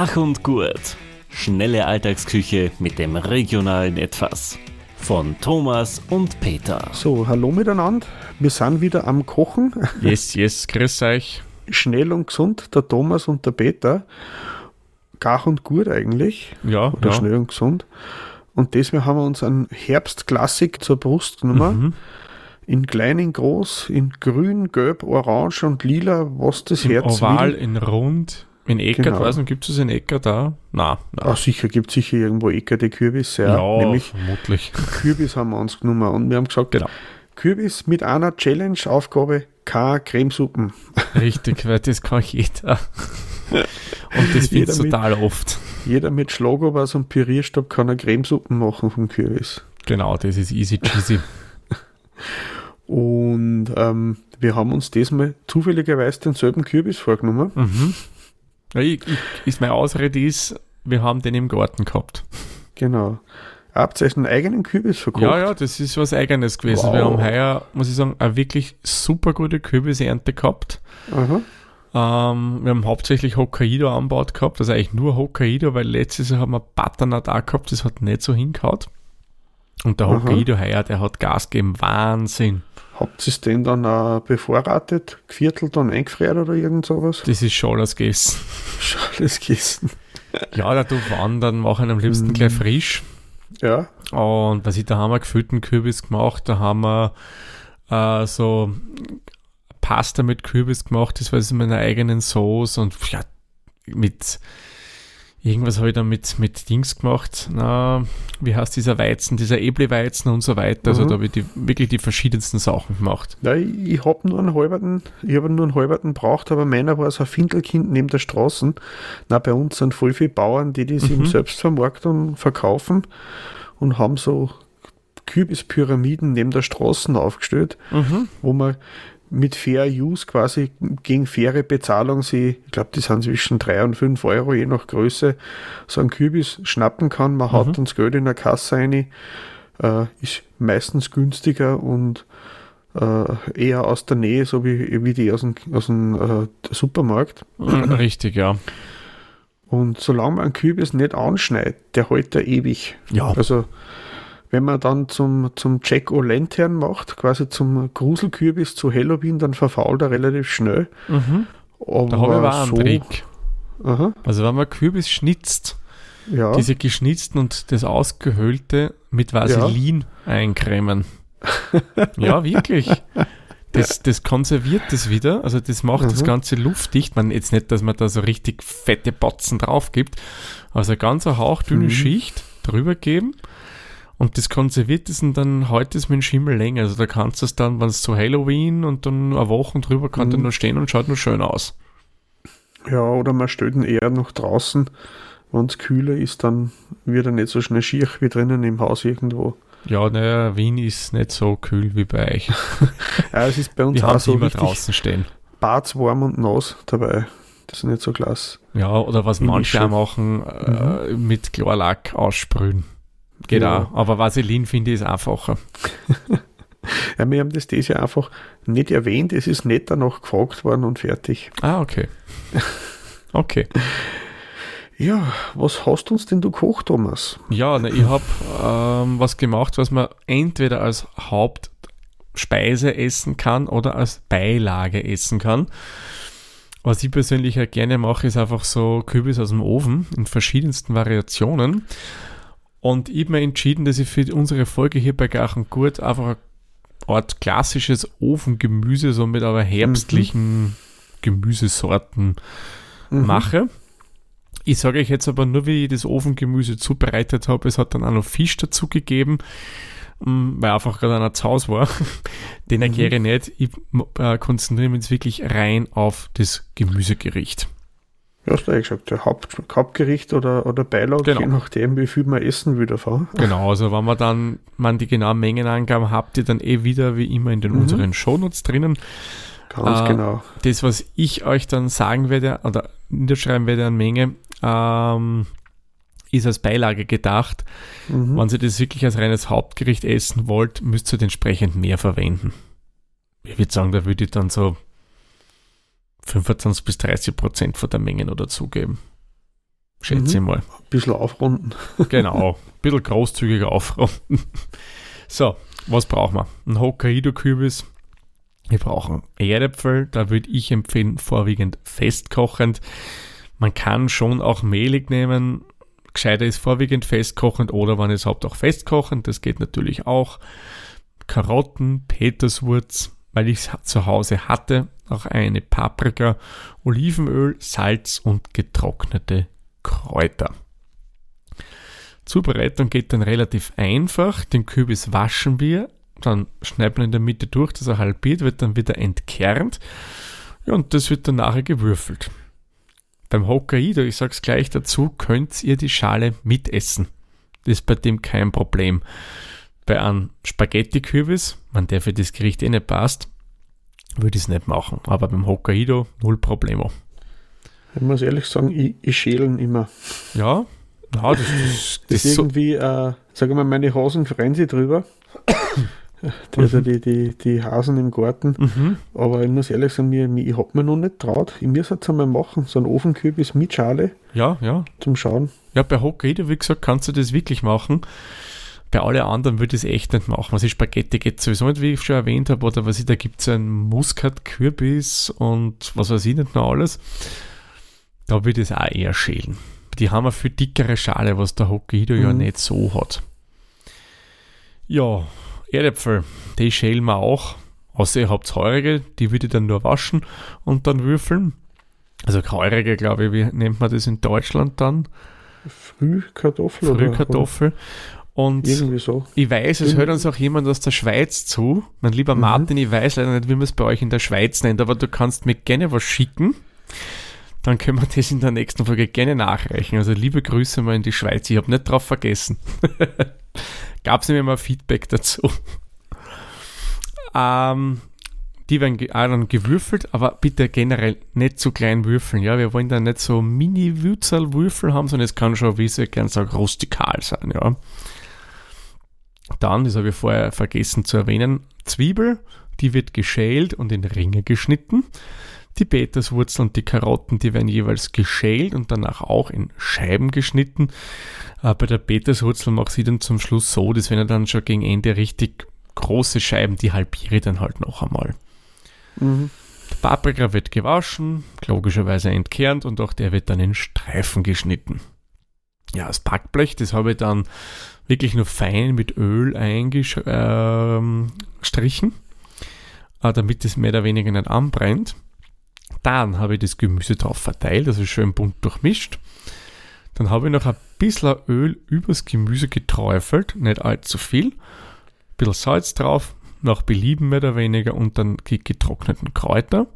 Gach und Gurt. Schnelle Alltagsküche mit dem regionalen Etwas. Von Thomas und Peter. So, hallo miteinander. Wir sind wieder am Kochen. Yes, yes, grüß euch. Schnell und gesund, der Thomas und der Peter. Gach und gut eigentlich. Ja, Oder ja. schnell und gesund. Und deswegen haben wir uns einen Herbstklassik zur Brust genommen. Mhm. In klein, in groß, in grün, gelb, orange und lila, was das In Herz Oval, will. in Rund, in Eckert, Genau. weiß nicht, gibt es in Eckert da? Na, na. Ah, sicher, gibt sicher irgendwo eckerte Kürbisse. Ja, nämlich vermutlich. Kürbis haben wir uns genommen. Und wir haben gesagt, Genau. Kürbis mit einer Challenge-Aufgabe, keine Cremesuppen. Richtig, weil das kann jeder. Und das findest du total oft. Jeder mit Schlagobers und Pürierstab kann eine Cremesuppen machen vom Kürbis. Genau, das ist easy cheesy. Und ähm, wir haben uns diesmal zufälligerweise denselben Kürbis vorgenommen. Mhm. Ja, ich, ich, ist meine Ausrede ist, wir haben den im Garten gehabt. Genau. Habt ihr einen eigenen Kürbis verkauft? Ja, ja, das ist was Eigenes gewesen. Wow. Wir haben heuer, muss ich sagen, eine wirklich super gute Kürbisernte gehabt. Aha. Ähm, wir haben hauptsächlich Hokkaido anbaut gehabt, also eigentlich nur Hokkaido, weil letztes Jahr haben wir Butternut auch gehabt, das hat nicht so hingehaut. Und der. Hokkaido heuer, der hat Gas gegeben, Wahnsinn. Habt ihr es denn dann auch bevorratet, geviertelt und eingefriert oder irgend sowas? Das ist schon alles gegessen. Schon alles gegessen. Ja, da du wandern, machen am liebsten Mm. gleich frisch. Ja. Und was ich, da haben wir gefüllten Kürbis gemacht, da haben wir äh, so Pasta mit Kürbis gemacht, das war so meine eigenen Sauce und ja, mit irgendwas habe ich dann mit, mit Dings gemacht, na, wie heißt dieser Weizen, dieser Eble-Weizen und so weiter, also Mhm. da habe ich die, wirklich die verschiedensten Sachen gemacht. Ja, ich, ich habe nur einen halberten, ich habe nur einen halberten braucht, aber meiner war so ein Findelkind neben der Straße. Na, bei uns sind voll viele Bauern, die das Mhm. eben selbst vermarkten und verkaufen und haben so Kürbispyramiden neben der Straße aufgestellt, wo man mit Fair Use quasi gegen faire Bezahlung sie, ich glaube, die sind zwischen 3 und 5 Euro je nach Größe, so einen Kürbis schnappen kann. Man haut uns Geld in der Kasse rein, äh, ist meistens günstiger und äh, eher aus der Nähe, so wie, wie die aus dem, aus dem äh, Supermarkt. Richtig, ja. Und solange man einen Kürbis nicht anschneidet, der hält er ewig. Ja. Also wenn man dann zum, zum Jack O'Lantern macht, quasi zum Gruselkürbis zu Halloween, dann verfault er relativ schnell. Mhm. Aber Da habe ich aber auch einen so, Trick. Aha, Also wenn man Kürbis schnitzt, ja. diese geschnitzten und das ausgehöhlte mit Vaseline eincremen. ja, wirklich. Das, das konserviert das wieder, also das macht das Mhm. Ganze luftdicht. Man jetzt nicht, dass man da so richtig fette Batzen drauf gibt, also ganz eine hauchdünne Mhm. Schicht drüber geben und das konserviert es und dann heute es mit dem Schimmel länger. Also da kannst du es dann, wenn es zu Halloween und dann eine Woche drüber kann Mhm. der nur stehen und schaut nur schön aus. ja, oder man stellt ihn eher noch draußen. Wenn es kühler ist, dann wird er nicht so schnell schier wie drinnen im Haus irgendwo. Ja, naja, Wien ist nicht so kühl wie bei euch. Ja, es ist bei uns Wir auch so immer draußen stehen. warm und nass dabei. Das ist nicht so klasse. Ja, oder was manche auch machen, äh, mit Chlorlack aussprühen. Geht Ja. auch. Aber Vaseline finde ich ist einfacher. Ja, wir haben das dieses Jahr einfach nicht erwähnt. Es ist nicht danach gefragt worden und fertig. Ah, okay. Okay. Ja, was hast uns denn du gekocht, Thomas? Ja, ne, ich habe ähm, was gemacht, was man entweder als Hauptspeise essen kann oder als Beilage essen kann. Was ich persönlich ja gerne mache, ist einfach so Kürbis aus dem Ofen in verschiedensten Variationen. Und ich habe mir entschieden, dass ich für unsere Folge hier bei Gach und Gurt einfach eine Art klassisches Ofengemüse, so mit aber herbstlichen Gemüsesorten Mhm. mache. Ich sage euch jetzt aber nur, wie ich das Ofengemüse zubereitet habe. Es hat dann auch noch Fisch dazu gegeben, mm, weil einfach gerade einer zu Hause war. Den erkläre ich nicht. Ich äh, konzentriere mich jetzt wirklich rein auf das Gemüsegericht. Ja, hast du ja gesagt, der Haupt, Hauptgericht oder, oder Beilage, Genau. je nachdem, wie viel man essen will davon. Genau, also wenn man dann man die genauen Mengenangaben habt ihr dann eh wieder wie immer in den Mhm. unseren Shownotes drinnen. Ganz Äh, genau. Das, was ich euch dann sagen werde oder niederschreiben werde an Menge, ähm, ist als Beilage gedacht. Mhm. Wenn ihr das wirklich als reines Hauptgericht essen wollt, müsst ihr entsprechend mehr verwenden. Ich würde sagen, da würde ich dann so 25 bis 30 Prozent von der Menge noch dazugeben. schätze ich mal. Ein bisschen aufrunden. Genau, ein bisschen großzügiger aufrunden. So, was brauchen wir? Ein Hokkaido-Kürbis. Wir brauchen Erdäpfel, da würde ich empfehlen, vorwiegend festkochend. Man kann schon auch mehlig nehmen. Gescheiter ist vorwiegend festkochend oder wenn es habt auch festkochend, das geht natürlich auch. Karotten, Peterswurz, weil ich es zu Hause hatte, auch eine Paprika, Olivenöl, Salz und getrocknete Kräuter. Zubereitung geht dann relativ einfach. Den Kürbis waschen wir, dann schneiden wir in der Mitte durch, dass er halbiert wird, dann wieder entkernt. Und das wird dann nachher gewürfelt. Beim Hokkaido, ich sag's gleich dazu, könnt ihr die Schale mitessen. Das ist bei dem kein Problem. Bei einem Spaghetti-Kürbis, man der für das Gericht eh nicht passt, würde ich es nicht machen. Aber beim Hokkaido null Problemo. Ich muss ehrlich sagen, ich, ich schälen immer. Ja, ja das, das, das, ist so, irgendwie, äh, sagen wir mal, meine Hasen freuen sich drüber. Also die, die, die Hasen im Garten. mhm. Aber ich muss ehrlich sagen, mir, ich habe mir noch nicht traut. Ich muss jetzt einmal machen, so ein Ofenkürbis mit Schale ja, ja. zum Schauen. Ja, bei Hokkaido, wie gesagt, kannst du das wirklich machen. Bei alle anderen würde ich es echt nicht machen. Was ich Spaghetti geht sowieso nicht, wie ich schon erwähnt habe, oder was ich, da gibt es einen Muskat-Kürbis und was weiß ich nicht noch alles. Da würde ich es auch eher schälen. Die haben eine viel dickere Schale, was der Hokkaido ja Mhm. nicht so hat. Ja, Erdäpfel, die schälen wir auch. Außer ihr habt heurige, die würde ich dann nur waschen und dann würfeln. Also heurige, glaube ich, wie nennt man das in Deutschland dann? Frühkartoffel Frühkartoffel. Oder irgendwie so. ich weiß, es hört uns auch jemand aus der Schweiz zu. Mein lieber Mhm. Martin, ich weiß leider nicht, wie man es bei euch in der Schweiz nennt, aber du kannst mir gerne was schicken. Dann können wir das in der nächsten Folge gerne nachreichen. Also liebe Grüße mal in die Schweiz. Ich habe nicht drauf vergessen. Gab es nämlich mal Feedback dazu. ähm, die werden auch dann gewürfelt, aber bitte generell nicht zu klein würfeln. Ja, wir wollen da nicht so Mini-Würzelwürfel haben, sondern es kann schon, wie ich so gern sage, rustikal sein. Ja. Dann, das habe ich vorher vergessen zu erwähnen, Zwiebel, die wird geschält und in Ringe geschnitten. Die Peterswurzel und die Karotten, die werden jeweils geschält und danach auch in Scheiben geschnitten. Äh, bei der Peterswurzel mache ich dann zum Schluss so, das werden dann schon gegen Ende richtig große Scheiben, die halbiere ich dann halt noch einmal. Mhm. Der Paprika wird gewaschen, logischerweise entkernt und auch der wird dann in Streifen geschnitten. Ja, das Backblech, das habe ich dann wirklich nur fein mit Öl eingestrichen, äh, damit es mehr oder weniger nicht anbrennt. Dann habe ich das Gemüse drauf verteilt, also schön bunt durchmischt. Dann habe ich noch ein bisschen Öl übers Gemüse geträufelt, nicht allzu viel. Ein bisschen Salz drauf, nach Belieben mehr oder weniger und dann die getrockneten Kräuter.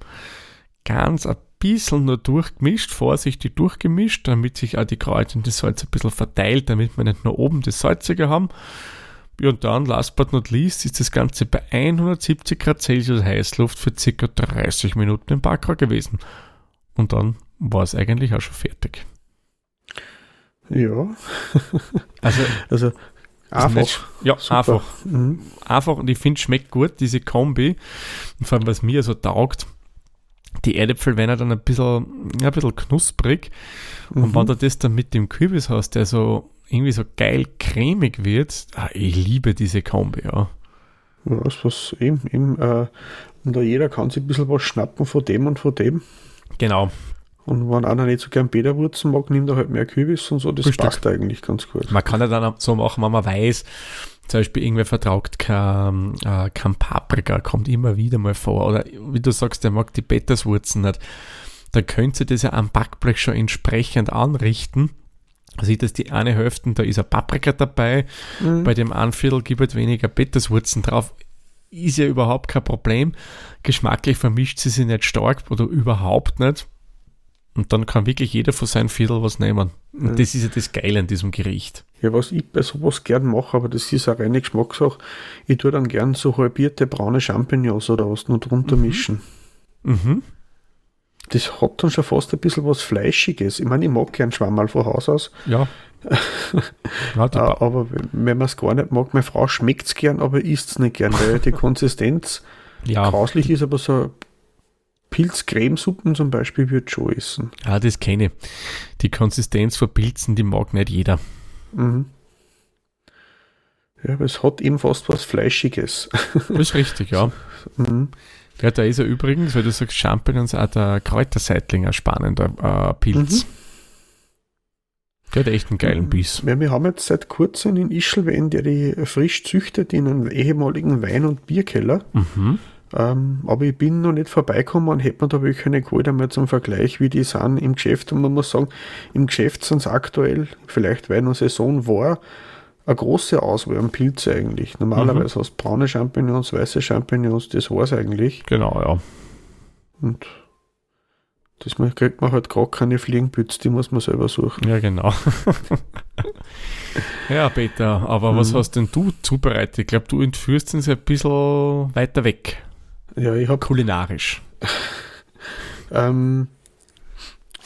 Ganz ein bisschen nur durchgemischt, vorsichtig durchgemischt, damit sich auch die Kräuter und das Salz ein bisschen verteilt, damit wir nicht nur oben das Salzige haben. Ja, und dann, last but not least, ist das Ganze bei 170 Grad Celsius Heißluft für circa 30 Minuten im Backrohr gewesen. Und dann war es eigentlich auch schon fertig. Ja, Also, also einfach. nicht- ja, Super. einfach. Mhm. einfach und ich finde, schmeckt gut, diese Kombi. Und vor allem, was mir so taugt, die Erdäpfel werden ja dann ein bisschen, ja, ein bisschen knusprig. Und Mhm. wenn du das dann mit dem Kürbis hast, der so irgendwie so geil cremig wird, ah, ich liebe diese Kombi, ja. Ja, das was eben, eben äh, und da jeder kann sich ein bisschen was schnappen von dem und von dem. Genau. Und wenn einer nicht so gern Bäderwurzen mag, nimmt er halt mehr Kürbis und so. Das Richtig. passt eigentlich ganz gut. Man kann ja dann so machen, wenn man weiß, zum Beispiel irgendwer vertragt kein, äh, kein Paprika, kommt immer wieder mal vor. Oder wie du sagst, der mag die Peterswurzen nicht. Dann könnt ihr das ja am Backblech schon entsprechend anrichten. Sieht dass die eine Hälfte, da ist ein Paprika dabei, Mhm. bei dem einen Viertel gibt es weniger Peterswurzen drauf. Ist ja überhaupt kein Problem. Geschmacklich vermischt sie sich nicht stark oder überhaupt nicht. Und dann kann wirklich jeder von seinem Viertel was nehmen. Und Mhm. das ist ja das Geile an diesem Gericht. Ja, was ich bei sowas gern mache, aber das ist eine reine Geschmackssache, ich tue dann gern so halbierte braune Champignons oder was noch drunter mischen. Mhm. Das hat dann schon fast ein bisschen was Fleischiges. Ich meine, ich mag gern Schwammerl von Haus aus, Ja. ja aber wenn man es gar nicht mag, meine Frau schmeckt es gern, aber isst es nicht gern, weil die Konsistenz ja, grauslich ist, aber so Pilzcremesuppen zum Beispiel würde schon essen. Ah, das kenne ich. Die Konsistenz von Pilzen, die mag nicht jeder. Mhm. Ja, aber es hat eben fast was Fleischiges. Das ist richtig, ja. Mhm. Ja, da ist ja übrigens, weil du sagst Champignons, auch der Kräuterseitling ein spannender äh, Pilz. Mhm. Der hat echt einen geilen Biss. Ja, wir haben jetzt seit kurzem in Ischelwein, der die frisch züchtet in einem ehemaligen Wein- und Bierkeller. Mhm. Ähm, aber ich bin noch nicht vorbeigekommen und hätte mir da wirklich eine geholt, einmal zum Vergleich, wie die sind im Geschäft. Und man muss sagen, im Geschäft sind es aktuell, vielleicht weil noch Saison war, eine große Auswahl an Pilze eigentlich. Normalerweise hast du braune Champignons, weiße Champignons, das war's eigentlich. Genau, ja. Und das kriegt man halt gerade keine Fliegenpütze, die muss man selber suchen. Ja, genau. ja, Peter, aber was Mhm. hast denn du zubereitet? Ich glaube, du entführst uns ein bisschen weiter weg. Ja, ich habe Kulinarisch. Ähm,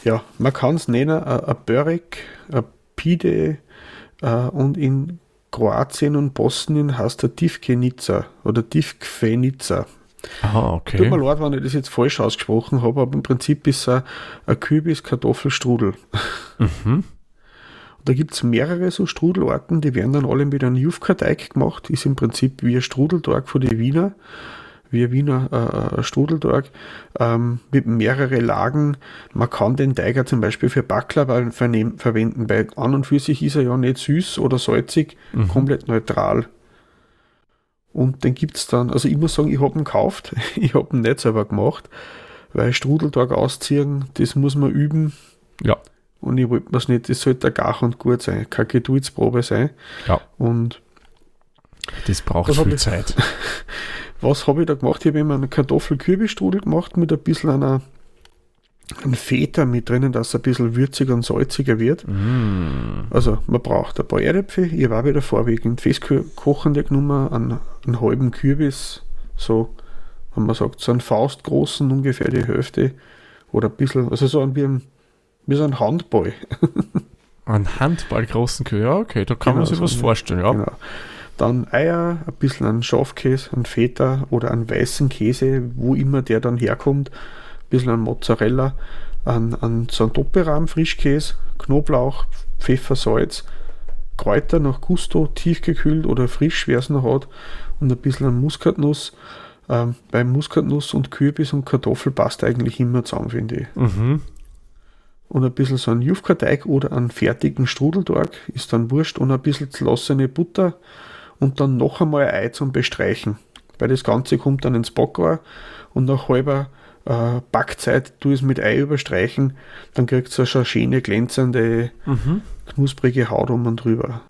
ja, man kann es nennen, ein Börek, ein Pide äh, und in Kroatien und Bosnien heißt er Tivkenica oder Tivkvenica. Ah, Tut mir okay. leid, wenn ich das jetzt falsch ausgesprochen habe, aber im Prinzip ist es ein, ein Kürbis-Kartoffelstrudel. Mhm. Da gibt es mehrere so Strudelarten, die werden dann alle mit einem Jufka-Teig gemacht, ist im Prinzip wie ein Strudelteig von den Wiener, wie ein Wiener äh, Strudelteig, ähm, mit mehreren Lagen. Man kann den auch zum Beispiel für vernehm- verwenden, weil an und für sich ist er ja nicht süß oder salzig, Mhm. komplett neutral. Und den gibt es dann, also ich muss sagen, ich habe ihn gekauft, ich habe ihn nicht selber gemacht, weil Strudelteig ausziehen, das muss man üben. Ja. Und ich wollte mir's nicht, das sollte gar und gut sein, keine Geduldsprobe sein. Ja. Und Das braucht Das viel Zeit. was habe ich da gemacht? Ich habe immer einen Kartoffel-Kürbisstrudel gemacht mit ein bisschen einer ein Feta mit drinnen, dass es ein bisschen würziger und salziger wird. Mm. Also man braucht ein paar Erdäpfel, ich habe auch wieder vorwiegend festkochende genommen, einen, einen halben Kürbis, so, wenn man sagt, so einen Faustgroßen, ungefähr die Hälfte oder ein bisschen, also so ein, wie, ein, wie so ein Handball. Ein handballgroßen Kühe, ja, okay, da kann man Genau, sich so was vorstellen, ja. Genau. Dann Eier, ein bisschen an Schafkäse, an Feta oder an weißen Käse, wo immer der dann herkommt. Ein bisschen an Mozzarella, an, an Doppelrahm Frischkäse, Knoblauch, Pfeffer, Salz, Kräuter nach Gusto, tiefgekühlt oder frisch, wer es noch hat, und ein bisschen an Muskatnuss. Ähm, bei Muskatnuss und Kürbis und Kartoffel passt eigentlich immer zusammen, finde ich Mhm. und ein bisschen so ein Jufka-Teig oder einen fertigen Strudelteig, ist dann wurscht, und ein bisschen zerlassene Butter und dann noch einmal ein Ei zum Bestreichen. Weil das Ganze kommt dann ins Backrohr und nach halber äh, Backzeit tu es mit Ei überstreichen, dann kriegt es schon schöne, glänzende, Mhm. knusprige Haut um und drüber.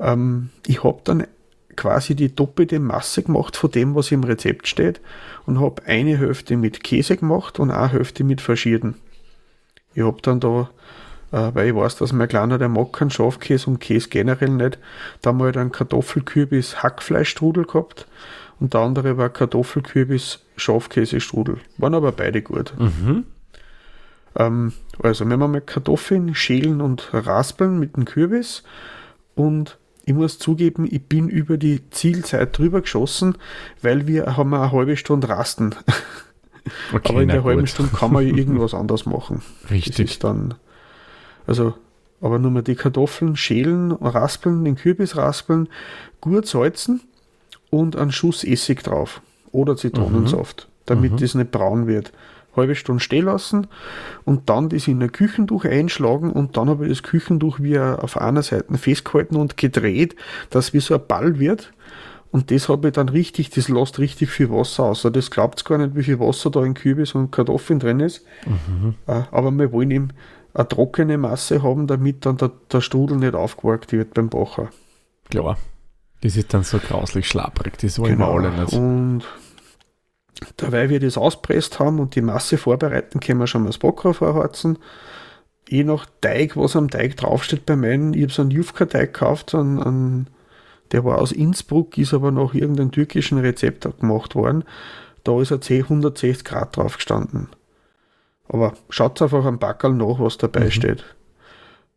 Ähm, ich habe dann quasi die doppelte Masse gemacht von dem, was im Rezept steht und habe eine Hälfte mit Käse gemacht und eine Hälfte mit Faschierten. Ich habe dann da, äh, weil ich weiß, dass mein Kleiner, der mag keinen Schafkäse und Käse generell nicht, da mal einen Kartoffelkürbis-Hackfleischstrudel gehabt und der andere war Kartoffelkürbis-Schafkäsestrudel. Waren aber beide gut. Mhm. Ähm, also, wenn wir mal Kartoffeln schälen und raspeln mit dem Kürbis und ich muss zugeben, ich bin über die Zielzeit drüber geschossen, weil wir haben eine halbe Stunde rasten. Okay, Aber in der halben gut. Stunde kann man irgendwas anderes machen. Das Richtig. ist dann, also, aber nur mal die Kartoffeln schälen, raspeln, den Kürbis raspeln, gut salzen und einen Schuss Essig drauf oder Zitronensaft, damit Mhm. das nicht braun wird. Halbe Stunde stehen lassen und dann das in ein Küchentuch einschlagen und dann habe ich das Küchentuch wie auf einer Seite festgehalten und gedreht, dass wie so ein Ball wird. Und das habe ich dann richtig, das lässt richtig viel Wasser aus. Also das glaubt gar nicht, wie viel Wasser da in Kürbis und Kartoffeln drin ist. Äh, Aber wir wollen eben eine trockene Masse haben, damit dann der, der Strudel nicht aufgeworkt wird beim Bacher. Klar. Das ist dann so grauslich schlapprig, das wollen wir alle nicht. Und dabei wir das auspresst haben und die Masse vorbereiten, können wir schon mal das Backrohr vorheizen. Je nach Teig, was am Teig draufsteht bei meinen, ich habe so einen Jufka-Teig gekauft, einen, einen, der war aus Innsbruck, ist aber nach irgendeinem türkischen Rezept gemacht worden. Da ist C 160 Grad drauf gestanden. Aber schaut einfach am Backerl nach, was dabei Mhm. steht.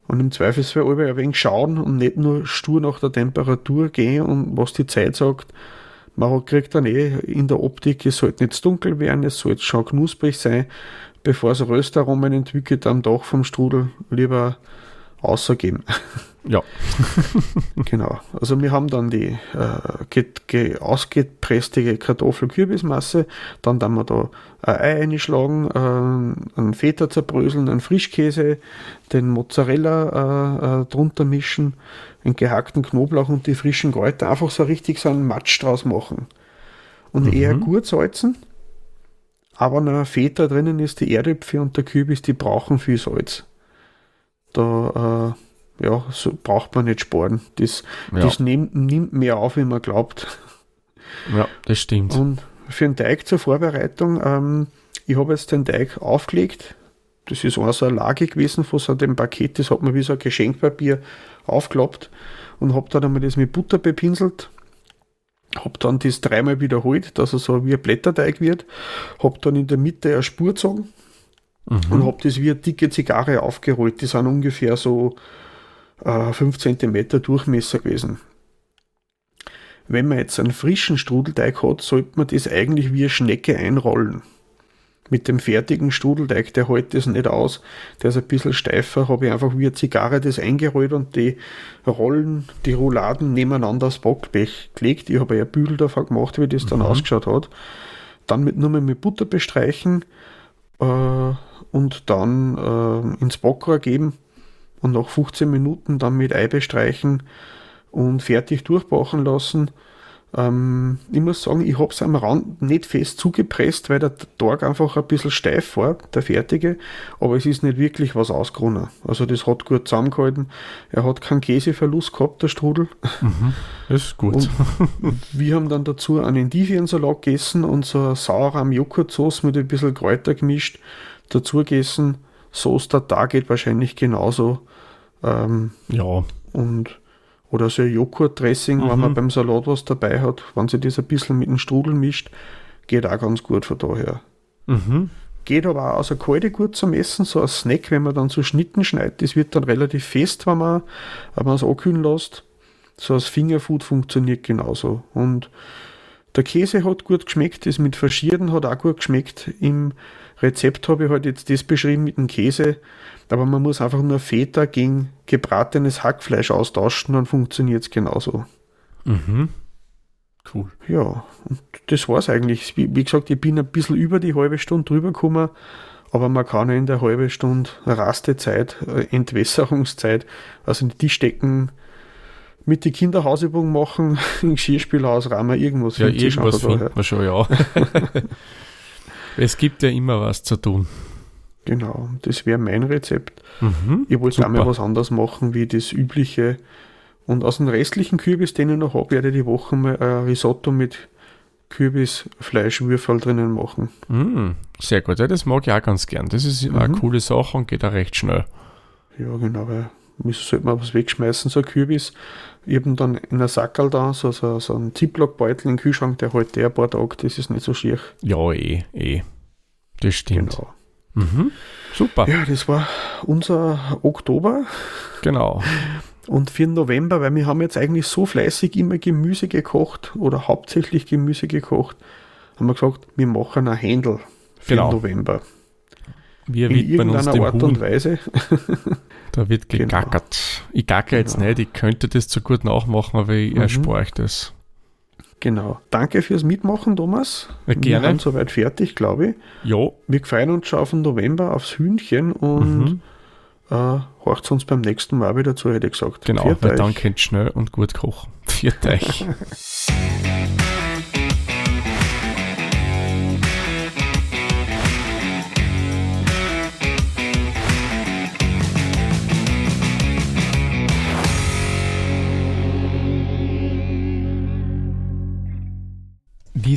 Und im Zweifelsfall ein wenig schauen und nicht nur stur nach der Temperatur gehen und was die Zeit sagt. man kriegt dann eh in der Optik, es sollte nicht zu dunkel werden, es sollte schon knusprig sein, bevor es Röstaromen entwickelt am Dach vom Strudel, lieber außergeben. Ja. genau. Also wir haben dann die äh, ausgepresste Kartoffel-Kürbismasse, dann dann wir da ein Ei einschlagen, äh, einen Feta zerbröseln, einen Frischkäse, den Mozzarella äh, äh, drunter mischen, einen gehackten Knoblauch und die frischen Kräuter, einfach so richtig so einen Matsch draus machen. Und mhm. eher gut salzen, aber noch Feta drinnen ist, die Erdäpfel und der Kürbis, die brauchen viel Salz. Da äh, ja, so braucht man nicht sparen. Das, ja. das nimmt, nimmt mehr auf, wie man glaubt. Ja, das stimmt. Und für den Teig zur Vorbereitung, ähm, ich habe jetzt den Teig aufgelegt. Das ist auch so eine Lage gewesen von so einem Paket, das hat man wie so ein Geschenkpapier aufgeklappt und habe dann einmal das mit Butter bepinselt. Habe dann das dreimal wiederholt, dass er so wie ein Blätterteig wird. Habe dann in der Mitte eine Spur gezogen mhm. und habe das wie eine dicke Zigarre aufgerollt. Die sind ungefähr so äh, 5 cm Durchmesser gewesen. Wenn man jetzt einen frischen Strudelteig hat, sollte man das eigentlich wie eine Schnecke einrollen. Mit dem fertigen Strudelteig, der hält das nicht aus. Der ist ein bisschen steifer, habe ich einfach wie eine Zigarre das eingerollt und die Rollen, die Rouladen nebeneinander aufs Backblech gelegt. Ich habe ja Bügel davon gemacht, wie das dann mhm. ausgeschaut hat. Dann mit, nur mit Butter bestreichen äh, und dann äh, ins Backrohr geben und nach 15 Minuten dann mit Ei bestreichen und fertig durchbachen lassen. Ähm, ich muss sagen, ich habe es am Rand nicht fest zugepresst, weil der Tag einfach ein bisschen steif war, der fertige, aber es ist nicht wirklich was ausgerunnen. Also das hat gut zusammengehalten. Er hat keinen Käseverlust gehabt, der Strudel. Mhm, das ist gut. Und wir haben dann dazu einen Endiviensalat gegessen und so eine saure Joghurtsauce mit ein bisschen Kräuter gemischt, dazu gegessen. Sauce da geht wahrscheinlich genauso. Ähm, ja. Und oder so ein Joghurt-Dressing, mhm. wenn man beim Salat was dabei hat, wenn sie das ein bisschen mit dem Strudel mischt, geht auch ganz gut von daher. Mhm. Geht aber auch aus der Kalte gut zum Essen, so ein Snack, wenn man dann so Schnitten schneidet, das wird dann relativ fest, wenn man, wenn man es ankühlen lässt. So als Fingerfood funktioniert genauso. Und der Käse hat gut geschmeckt, das mit Verschierden hat auch gut geschmeckt. Im Rezept habe ich halt jetzt das beschrieben mit dem Käse, aber man muss einfach nur Feta gegen gebratenes Hackfleisch austauschen, dann funktioniert es genauso. Mhm. Cool. Ja, und das war es eigentlich. Wie, wie, gesagt, ich bin ein bisschen über die halbe Stunde drüber gekommen, aber man kann ja in der halben Stunde Rastezeit, äh, Entwässerungszeit, also in die Tischdecken mit die Kinderhausübung machen, im Geschirrspülhaus rahmen, irgendwas. Ja, irgendwas findet man schon, ja. es gibt ja immer was zu tun. Genau, das wäre mein Rezept. Mhm, ich wollte einmal was anderes machen wie das übliche. Und aus den restlichen Kürbis, den ich noch habe, werde ich die Woche mal ein Risotto mit Kürbisfleischwürfel drinnen machen. Mm, sehr gut, ja, das mag ich auch ganz gern. Das ist mhm. eine coole Sache und geht auch recht schnell. Ja, genau, weil wieso sollte man was wegschmeißen, so ein Kürbis. Habe dann in einer Sackerl da, so, so, so einen Ziplock-Beutel im Kühlschrank, der der ein paar Tage, das ist nicht so schier. Ja, eh, eh. Das stimmt. Genau. Mhm. Super. Ja, das war unser Oktober. Genau. Und für den November, weil wir haben jetzt eigentlich so fleißig immer Gemüse gekocht oder hauptsächlich Gemüse gekocht, haben wir gesagt, wir machen ein Händel für genau. den November. Wir In irgendeiner Art Huhn. und Weise. Da wird genau. gegackert. Genau. Ich gacke jetzt genau. nicht, ich könnte das zu gut nachmachen, aber ich mhm. erspare euch das. Genau. Danke fürs Mitmachen, Thomas. Ja, gerne. Wir sind soweit fertig, glaube ich. Ja. Wir freuen uns schon auf den November, aufs Hühnchen und mhm. äh, horcht uns beim nächsten Mal wieder zu, hätte ich gesagt. Genau, weil dann könnt schnell und gut kochen. Viert euch.